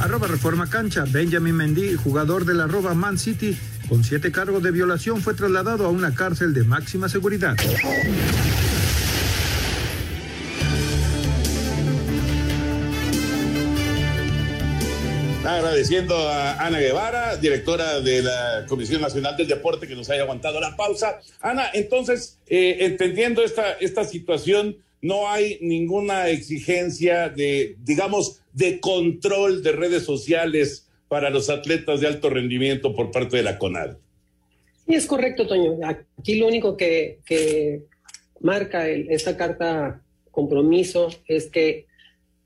S22: Arroba Reforma Cancha, Benjamin Mendy, jugador de la arroba Man City, con siete cargos de violación, fue trasladado a una cárcel de máxima seguridad.
S7: Agradeciendo a Ana Guevara, directora de la Comisión Nacional del Deporte, que nos haya aguantado la pausa. Ana, entonces, eh, entendiendo esta, esta situación, no hay ninguna exigencia de, digamos, de control de redes sociales para los atletas de alto rendimiento por parte de la CONAD.
S19: Sí, es correcto, Toño. Aquí lo único que, que marca esta carta compromiso es que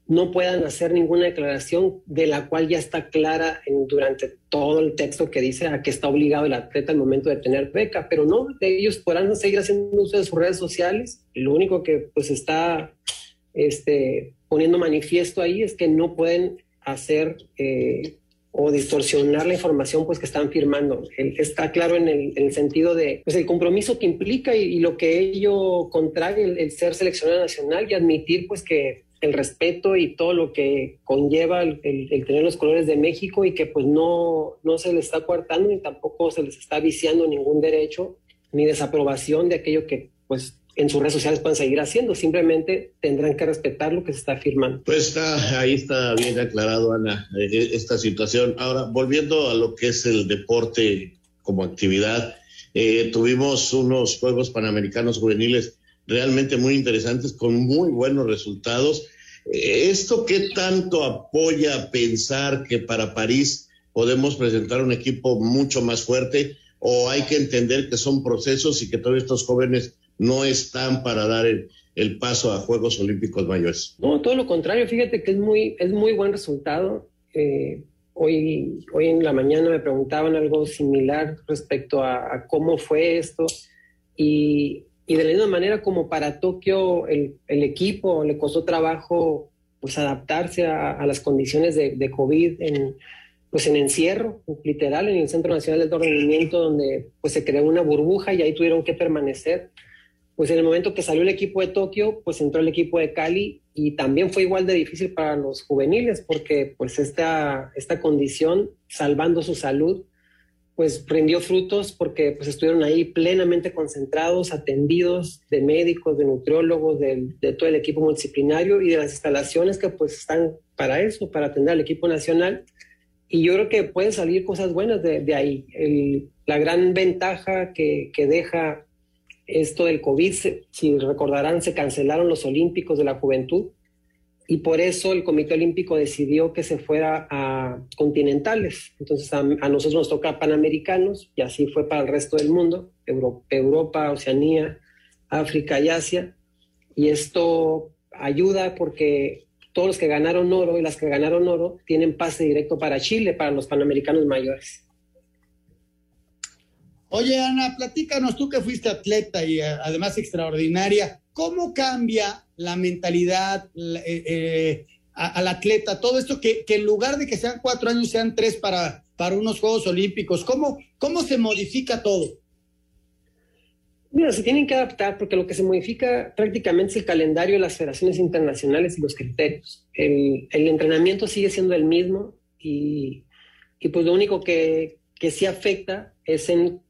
S19: no puedan hacer ninguna declaración de la cual ya está clara durante todo el texto que dice a que está obligado el atleta al momento de tener beca, pero no, ellos podrán seguir haciendo uso de sus redes sociales. Lo único que pues está este, poniendo manifiesto ahí es que no pueden hacer eh, o distorsionar la información pues que están firmando. está claro en el, sentido de pues, el compromiso que implica y, lo que ello contrae el, ser seleccionado nacional y admitir pues que el respeto y todo lo que conlleva el, tener los colores de México y que pues no, no se les está coartando ni tampoco se les está viciando ningún derecho ni desaprobación de aquello que pues en sus redes sociales pueden seguir haciendo, simplemente tendrán que respetar lo que se está firmando.
S8: Pues está, ahí está bien aclarado, Ana, eh, esta situación. Ahora, volviendo a lo que es el deporte como actividad, eh, tuvimos unos Juegos Panamericanos Juveniles realmente muy interesantes, con muy buenos resultados. ¿Esto qué tanto apoya pensar que para París podemos presentar un equipo mucho más fuerte o hay que entender que son procesos y que todos estos jóvenes no están para dar el, paso a Juegos Olímpicos mayores?
S19: No, todo lo contrario, fíjate que es muy, es muy buen resultado. Eh, hoy, hoy en la mañana me preguntaban algo similar respecto a, a cómo fue esto y y de la misma manera como para Tokio el, el equipo le costó trabajo pues adaptarse a, las condiciones de, de, COVID en, pues en encierro, literal, en el Centro Nacional del Rendimiento, donde pues se creó una burbuja y ahí tuvieron que permanecer. Pues en el momento que salió el equipo de Tokio, pues entró el equipo de Cali y también fue igual de difícil para los juveniles porque pues esta, esta condición, salvando su salud, pues rindió frutos porque pues estuvieron ahí plenamente concentrados, atendidos de médicos, de nutriólogos, de, todo el equipo multidisciplinario y de las instalaciones que pues están para eso, para atender al equipo nacional. y yo creo que pueden salir cosas buenas de, ahí. la gran ventaja que, que, deja esto del COVID, si recordarán, se cancelaron los Olímpicos de la Juventud y por eso el Comité Olímpico decidió que se fuera a continentales. Entonces a, nosotros nos toca Panamericanos y así fue para el resto del mundo, Europa, Oceanía, África y Asia. Y esto ayuda porque todos los que ganaron oro y las que ganaron oro tienen pase directo para Chile, para los Panamericanos mayores.
S9: Oye, Ana, platícanos, tú que fuiste atleta y eh, además extraordinaria, ¿cómo cambia la mentalidad eh, eh, al atleta? Todo esto que, en lugar de que sean cuatro años, sean tres para, para unos Juegos Olímpicos. ¿Cómo, ¿Cómo se modifica todo?
S19: Mira, se tienen que adaptar porque lo que se modifica prácticamente es el calendario de las federaciones internacionales y los criterios. El, el entrenamiento sigue siendo el mismo y, y pues lo único que, que sí afecta es en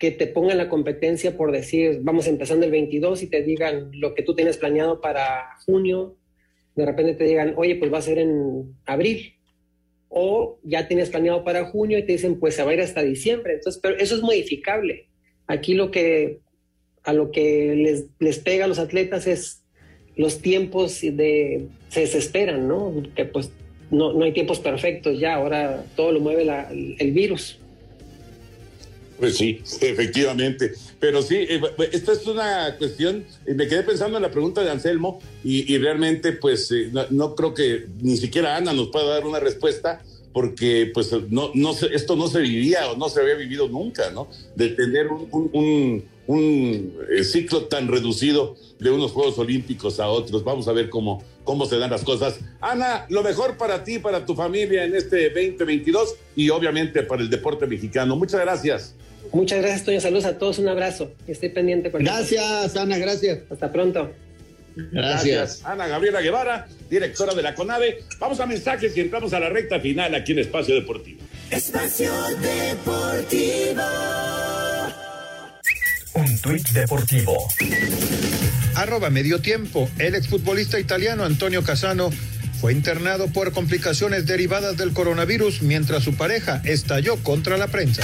S19: que te pongan la competencia por decir, vamos empezando el 22 y te digan lo que tú tienes planeado para junio, de repente te digan, oye, pues va a ser en abril. O ya tienes planeado para junio y te dicen, pues se va a ir hasta diciembre. Entonces, pero eso es modificable. Aquí lo que, a lo que les, les pega a los atletas es los tiempos de, se desesperan, ¿no? Que pues no, no hay tiempos perfectos ya, ahora todo lo mueve el virus.
S7: Pues sí, efectivamente. Pero sí, eh, esta es una cuestión, me quedé pensando en la pregunta de Anselmo y, realmente pues eh, no, creo que ni siquiera Ana nos pueda dar una respuesta porque pues no, no esto no se vivía o no se había vivido nunca, ¿no? De tener un, un, eh, ciclo tan reducido de unos Juegos Olímpicos a otros. Vamos a ver cómo, cómo se dan las cosas. Ana, lo mejor para ti, para tu familia en este 2022 y obviamente para el deporte mexicano. Muchas gracias.
S19: Muchas gracias, Toño. Saludos a todos. Un abrazo. Estoy pendiente.
S9: Gracias, Ana. Gracias.
S19: Hasta pronto.
S7: Gracias. Ana Gabriela Guevara, directora de la CONAVE. Vamos a mensajes y entramos a la recta final aquí en Espacio Deportivo.
S11: Espacio Deportivo.
S21: Un tuit deportivo.
S1: Arroba medio tiempo. El exfutbolista italiano Antonio Casano fue internado por complicaciones derivadas del coronavirus mientras su pareja estalló contra la prensa.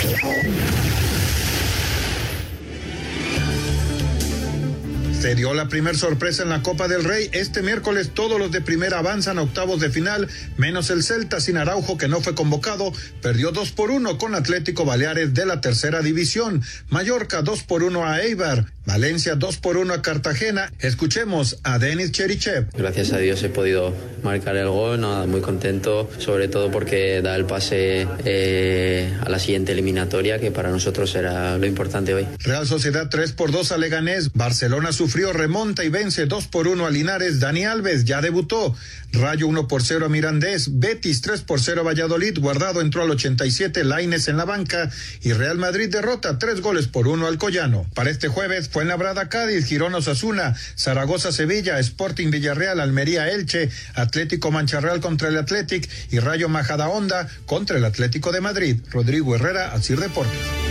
S1: Se dio la primera sorpresa en la Copa del Rey. Este miércoles todos los de primera avanzan a octavos de final, menos el Celta sin Araujo que no fue convocado. Perdió 2 por 1 con Atlético Baleares de la tercera división. Mallorca 2 por 1 a Eibar. Valencia 2 por 1 a Cartagena. Escuchemos a Denis Cherichev.
S23: Gracias a Dios he podido marcar el gol, nada, muy contento, sobre todo porque da el pase eh, a la siguiente eliminatoria, que para nosotros era lo importante hoy.
S1: Real Sociedad 3 por 2 a Leganés. Barcelona sufrió, remonta y vence 2 por 1 a Linares. Dani Alves ya debutó. Rayo 1 por 0 a Mirandés. Betis 3 por 0 a Valladolid. Guardado entró al 87. Laines en la banca. Y Real Madrid derrota 3 goles por 1 al Collano. Para este jueves fue en Labrada Cádiz, Girón Osasuna, Zaragoza Sevilla, Sporting Villarreal, Almería Elche, Atlético Mancharreal contra el Atlético y Rayo Majada Honda contra el Atlético de Madrid. Rodrigo Herrera, Asir Deportes.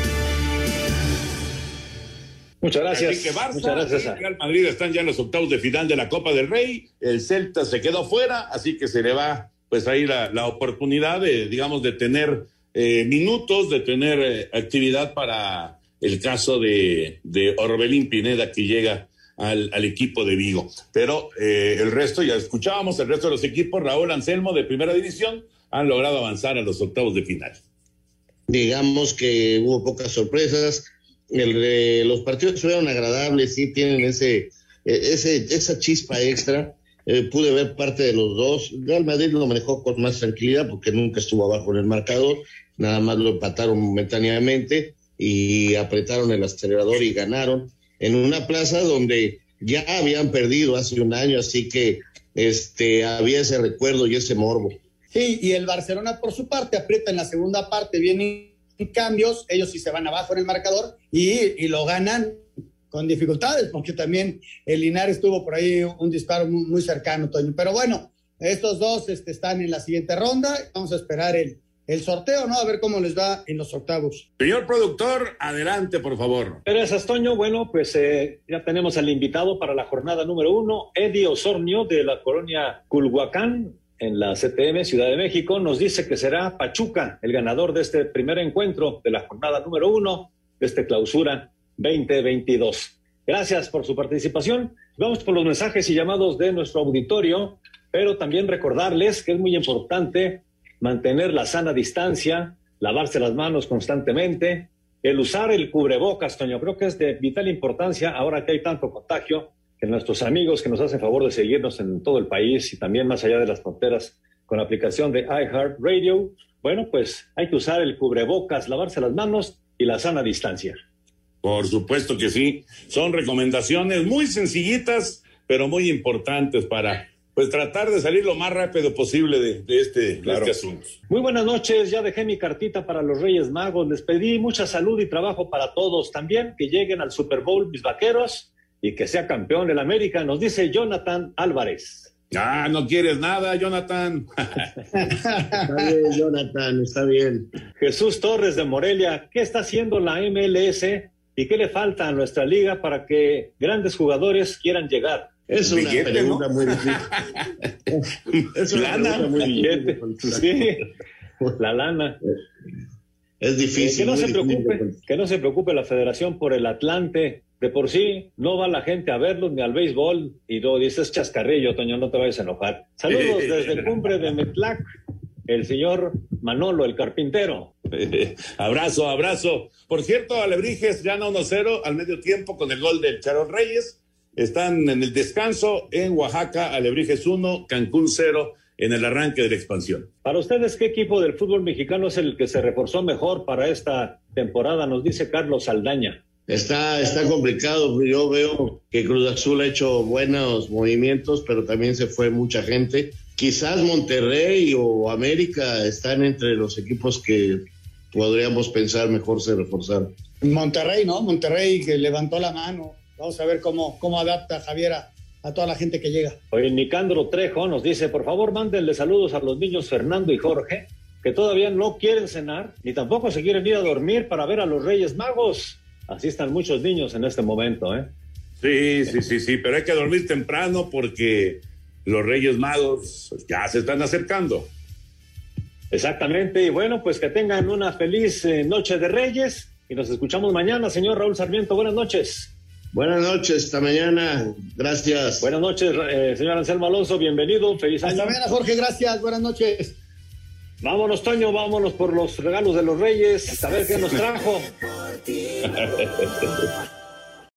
S7: Muchas gracias. Muchas gracias. Real Madrid están ya en los octavos de final de la Copa del Rey. El Celta se quedó fuera, así que se le va pues ahí la, la oportunidad de, digamos, de tener eh, minutos, de tener eh, actividad para el caso de, de Orbelín Pineda que llega al, al equipo de Vigo. Pero eh, el resto, ya escuchábamos, el resto de los equipos, Raúl Anselmo de primera división, han logrado avanzar a los octavos de final.
S8: Digamos que hubo pocas sorpresas. El, los partidos fueron agradables, sí tienen ese, ese, esa chispa extra. Eh, pude ver parte de los dos. Real Madrid lo manejó con más tranquilidad porque nunca estuvo abajo en el marcador, nada más lo empataron momentáneamente y apretaron el acelerador y ganaron en una plaza donde ya habían perdido hace un año, así que este había ese recuerdo y ese morbo.
S9: Sí, y el Barcelona por su parte aprieta en la segunda parte, vienen cambios, ellos sí se van abajo en el marcador y, y lo ganan con dificultades, porque también el Linares tuvo por ahí un disparo muy, cercano, Toño. Pero bueno, estos dos este, están en la siguiente ronda, vamos a esperar el, el sorteo, ¿no? A ver cómo les va en los octavos.
S7: Señor productor, adelante, por favor.
S24: Gracias, Toño. Bueno, pues eh, ya tenemos al invitado para la jornada número uno, Eddie Osornio, de la colonia Culhuacán, en la CTM Ciudad de México, nos dice que será Pachuca el ganador de este primer encuentro de la jornada número uno de este clausura 2022. Gracias por su participación. Vamos por los mensajes y llamados de nuestro auditorio, pero también recordarles que es muy importante mantener la sana distancia, lavarse las manos constantemente, el usar el cubrebocas, Toño, creo que es de vital importancia ahora que hay tanto contagio, que nuestros amigos que nos hacen favor de seguirnos en todo el país y también más allá de las fronteras con la aplicación de iHeartRadio, bueno, pues hay que usar el cubrebocas, lavarse las manos y la sana distancia.
S7: Por supuesto que sí. Son recomendaciones muy sencillitas, pero muy importantes para pues tratar de salir lo más rápido posible de, este, este asunto.
S24: Muy buenas noches, ya dejé mi cartita para los Reyes Magos, les pedí mucha salud y trabajo para todos, también que lleguen al Super Bowl mis vaqueros y que sea campeón del América, nos dice Jonathan Álvarez.
S7: Ah, no quieres nada, Jonathan. [LAUGHS]
S8: está bien, Jonathan, está bien.
S24: Jesús Torres de Morelia, ¿qué está haciendo la MLS y qué le falta a nuestra liga para que grandes jugadores quieran llegar?
S8: Es una pregunta muy difícil. [LAUGHS]
S24: es una lana, muy billete. Sí, la lana.
S8: Es difícil.
S24: que no se preocupe, que no se preocupe la Federación por el Atlante. De por sí, no va la gente a verlos ni al béisbol. Y lo dices chascarrillo, Toño, no te vayas a enojar. Saludos desde el cumbre de Metlac, el señor Manolo, el carpintero. [LAUGHS]
S7: abrazo, abrazo. Por cierto, Alebrijes gana 1-0 al medio tiempo con el gol del Charo Reyes. Están en el descanso en Oaxaca, Alebrijes 1, Cancún 0 en el arranque de la expansión.
S24: Para ustedes, ¿qué equipo del fútbol mexicano es el que se reforzó mejor para esta temporada? Nos dice Carlos Saldaña.
S8: Está, está complicado. Yo veo que Cruz Azul ha hecho buenos movimientos, pero también se fue mucha gente. Quizás Monterrey o América están entre los equipos que podríamos pensar mejor se reforzar.
S9: Monterrey, ¿no? Monterrey que levantó la mano. Vamos a ver cómo, cómo adapta Javier a, toda la gente que llega.
S24: Oye, Nicandro Trejo nos dice, por favor, mándenle saludos a los niños Fernando y Jorge, que todavía no quieren cenar, ni tampoco se quieren ir a dormir para ver a los Reyes Magos. Así están muchos niños en este momento, ¿eh?
S7: Sí, sí, sí, sí, pero hay que dormir temprano porque los Reyes Magos ya se están acercando.
S24: Exactamente, y bueno, pues que tengan una feliz eh, noche de Reyes y nos escuchamos mañana, señor Raúl Sarmiento. Buenas noches.
S8: Buenas noches, hasta mañana. Gracias.
S24: Buenas noches, eh, señor Anselmo Alonso. Bienvenido. Feliz año.
S9: Hasta mañana, Jorge. Gracias. Buenas noches.
S24: Vámonos, Toño. Vámonos por los regalos de los Reyes. A ver qué nos trajo. [LAUGHS]